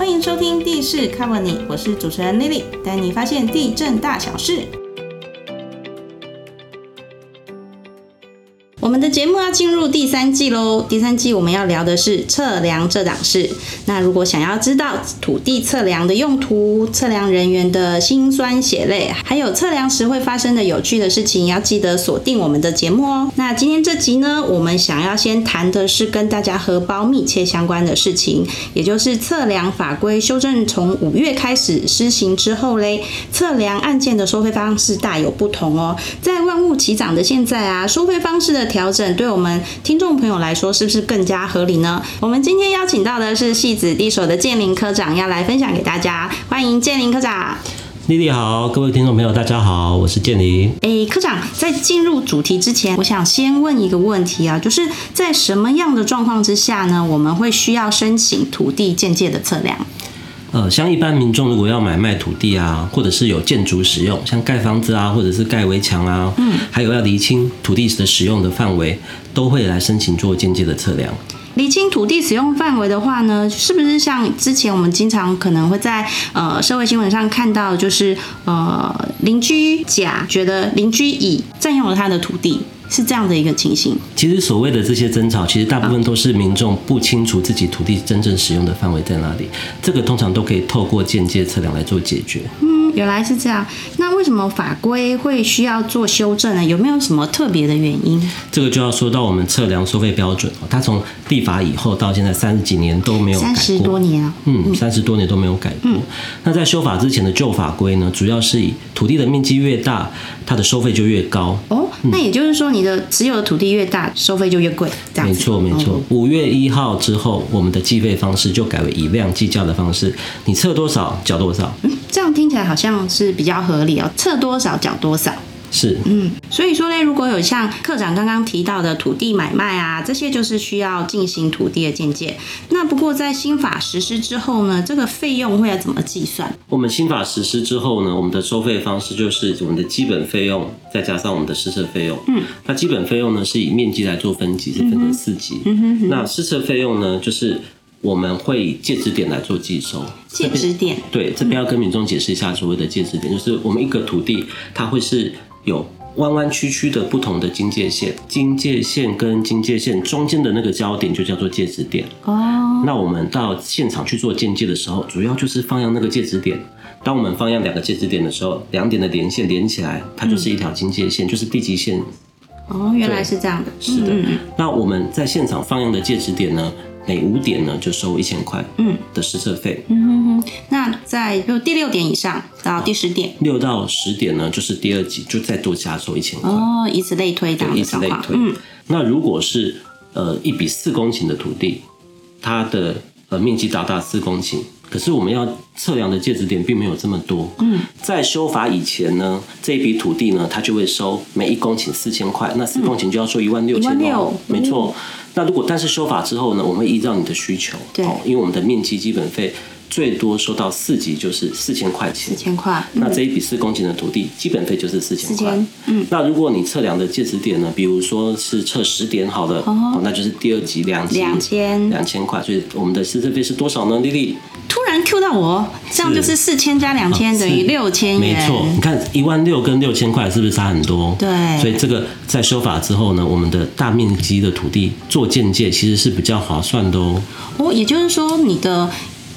欢迎收听地势 Cover 你，我是主持人 Lily，带你发现地震大小事。我们的节目要进入第三季喽！第三季我们要聊的是测量这档事。那如果想要知道土地测量的用途、测量人员的辛酸血泪，还有测量时会发生的有趣的事情，要记得锁定我们的节目哦。那今天这集呢，我们想要先谈的是跟大家荷包密切相关的事情，也就是测量法规修正从五月开始施行之后嘞，测量案件的收费方式大有不同哦。在万物齐涨的现在啊，收费方式的调整对我们听众朋友来说是不是更加合理呢？我们今天邀请到的是戏子地所的建林科长，要来分享给大家。欢迎建林科长。丽丽好，各位听众朋友大家好，我是建林。诶，科长，在进入主题之前，我想先问一个问题啊，就是在什么样的状况之下呢，我们会需要申请土地建界的测量？呃，像一般民众如果要买卖土地啊，或者是有建筑使用，像盖房子啊，或者是盖围墙啊，嗯，还有要厘清土地的使用的范围，都会来申请做间接的测量。厘清土地使用范围的话呢，是不是像之前我们经常可能会在呃社会新闻上看到，就是呃邻居甲觉得邻居乙占用了他的土地？是这样的一个情形。其实所谓的这些争吵，其实大部分都是民众不清楚自己土地真正使用的范围在哪里。这个通常都可以透过间接测量来做解决。嗯，原来是这样。那为什么法规会需要做修正呢？有没有什么特别的原因？这个就要说到我们测量收费标准它从立法以后到现在三十几年都没有改过。三十多年啊。嗯，三十多年都没有改过。那在修法之前的旧法规呢，主要是以土地的面积越大，它的收费就越高。哦，那也就是说你的持有的土地越大，收费就越贵。这样没错没错。五月一号之后，我们的计费方式就改为以量计价的方式，你测多少缴多少。嗯，这样听起来好像是比较合理哦，测多少缴多少。是，嗯，所以说呢，如果有像科长刚刚提到的土地买卖啊，这些就是需要进行土地的鉴界。那不过在新法实施之后呢，这个费用会要怎么计算？我们新法实施之后呢，我们的收费方式就是我们的基本费用再加上我们的施测费用。嗯，那基本费用呢是以面积来做分级，是分成四级。嗯哼哼。那施测费用呢，就是我们会以界址点来做计收。界址点？对，这边要跟民众解释一下所谓的界址点，就是我们一个土地它会是。有弯弯曲曲的不同的经界线，经界线跟经界线中间的那个交点就叫做界址点。哦，那我们到现场去做间界的时候，主要就是放样那个界址点。当我们放样两个界址点的时候，两点的连线连起来，它就是一条经界线，就是地级线。哦，原来是这样的。是的。那我们在现场放样的界址点呢？每五点呢，就收一千块，嗯，的施测费。嗯哼哼。那在就第六点以上到第十点，六到十点呢，就是第二级，就再多加收一千块。哦，以此类推，以此类推。嗯。那如果是呃一笔四公顷的土地，它的呃面积达到四公顷，可是我们要测量的界址点并没有这么多。嗯。在修法以前呢，这一笔土地呢，它就会收每一公顷四千块，那四公顷就要收一万六千六，没错。那如果但是修法之后呢，我们会依照你的需求，对，因为我们的面积基本费最多收到四级就是四千块钱，四千块。那这一笔四公顷的土地基本费就是四千块。嗯。那如果你测量的界址点呢，比如说是测十点好了，哦，那就是第二级两两千两千块。所以我们的施测费是多少呢？丽丽？突然 Q 到我，这样就是四千加两千等于六千元。没错，你看一万六跟六千块是不是差很多？对。所以这个在修法之后呢，我们的大面积的土地做建界其实是比较划算的哦。哦，也就是说你的。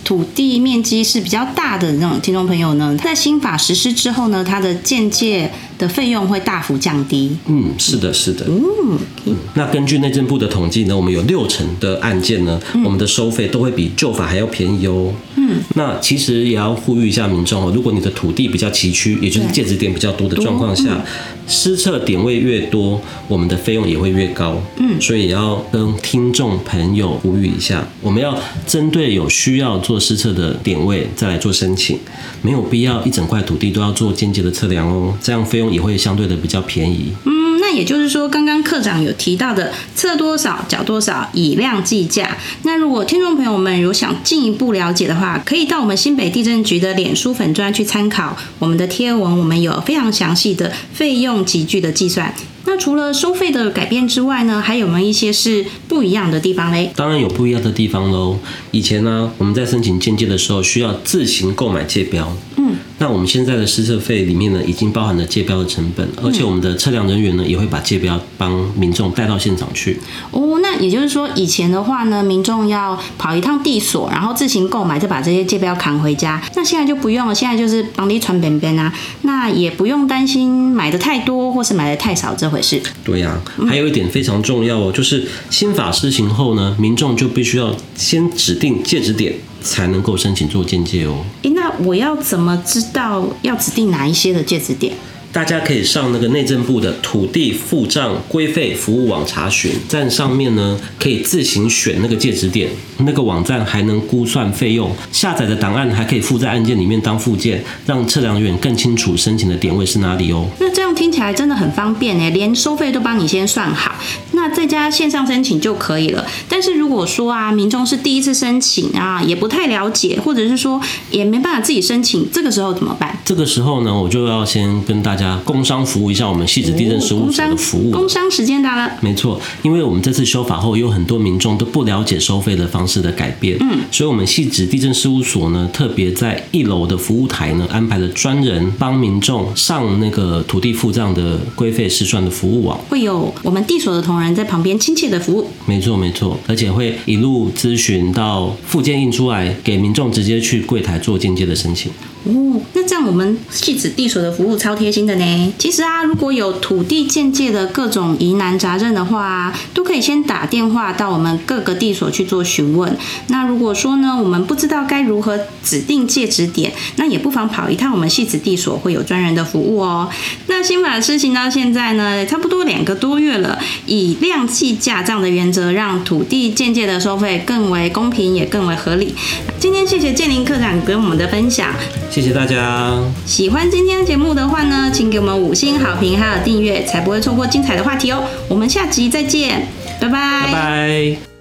土地面积是比较大的那种听众朋友呢，在新法实施之后呢，它的建界的费用会大幅降低。嗯，是的，是的。嗯，那根据内政部的统计呢，我们有六成的案件呢，我们的收费都会比旧法还要便宜哦。嗯，那其实也要呼吁一下民众哦，如果你的土地比较崎岖，也就是界址点比较多的状况下，施测点位越多，我们的费用也会越高。嗯，所以也要跟听众朋友呼吁一下，我们要针对有需要做做施测的点位再来做申请，没有必要一整块土地都要做间接的测量哦，这样费用也会相对的比较便宜。嗯那也就是说，刚刚课长有提到的测多少缴多少，以量计价。那如果听众朋友们有想进一步了解的话，可以到我们新北地震局的脸书粉专去参考我们的贴文，我们有非常详细的费用集聚的计算。那除了收费的改变之外呢，还有没有一些是不一样的地方嘞？当然有不一样的地方喽。以前呢，我们在申请鉴界的时候需要自行购买界标。嗯，那我们现在的施测费里面呢，已经包含了界标的成本，而且我们的测量人员呢，也会把界标帮民众带到现场去。哦，那也就是说，以前的话呢，民众要跑一趟地所，然后自行购买，再把这些界标扛回家。那现在就不用了，现在就是帮你传边边啊，那也不用担心买的太多或是买的太少这回事。对呀、还有一点非常重要哦，就是新法施行后呢，民众就必须要先指定戒指点，才能够申请做鉴界哦。诶，那我要怎么知道要指定哪一些的戒指点？大家可以上那个内政部的土地付账规费服务网查询，站上面呢可以自行选那个戒指点，那个网站还能估算费用，下载的档案还可以附在案件里面当附件，让测量员更清楚申请的点位是哪里哦。那这样听起来真的很方便诶，连收费都帮你先算好，那在家线上申请就可以了。但是如果说啊，民众是第一次申请啊，也不太了解，或者是说也没办法自己申请，这个时候怎么办？这个时候呢，我就要先跟大家工商服务一下我们戏子地震事务所的服务。工商时间到了。没错，因为我们这次修法后，有很多民众都不了解收费的方式的改变，嗯，所以我们戏子地震事务所呢，特别在一楼的服务台呢，安排了专人帮民众上那个土地付账的规费试算的服务网。会有我们地所的同仁在旁边亲切的服务。没错没错，而且会一路咨询到附件印出来，给民众直接去柜台做间接的申请。哦，那这样我们戏子地所的服务超贴心的呢。其实啊，如果有土地建界的各种疑难杂症的话，都可以先打电话到我们各个地所去做询问。那如果说呢，我们不知道该如何指定界址点，那也不妨跑一趟我们戏子地所，会有专人的服务哦。那新法施行到现在呢，差不多两个多月了，以量计价这样的原则，让土地鉴界的收费更为公平，也更为合理。今天谢谢建林科长给我们的分享。谢谢大家，喜欢今天的节目的话呢，请给我们五星好评，还有订阅，才不会错过精彩的话题哦。我们下集再见，拜拜拜拜。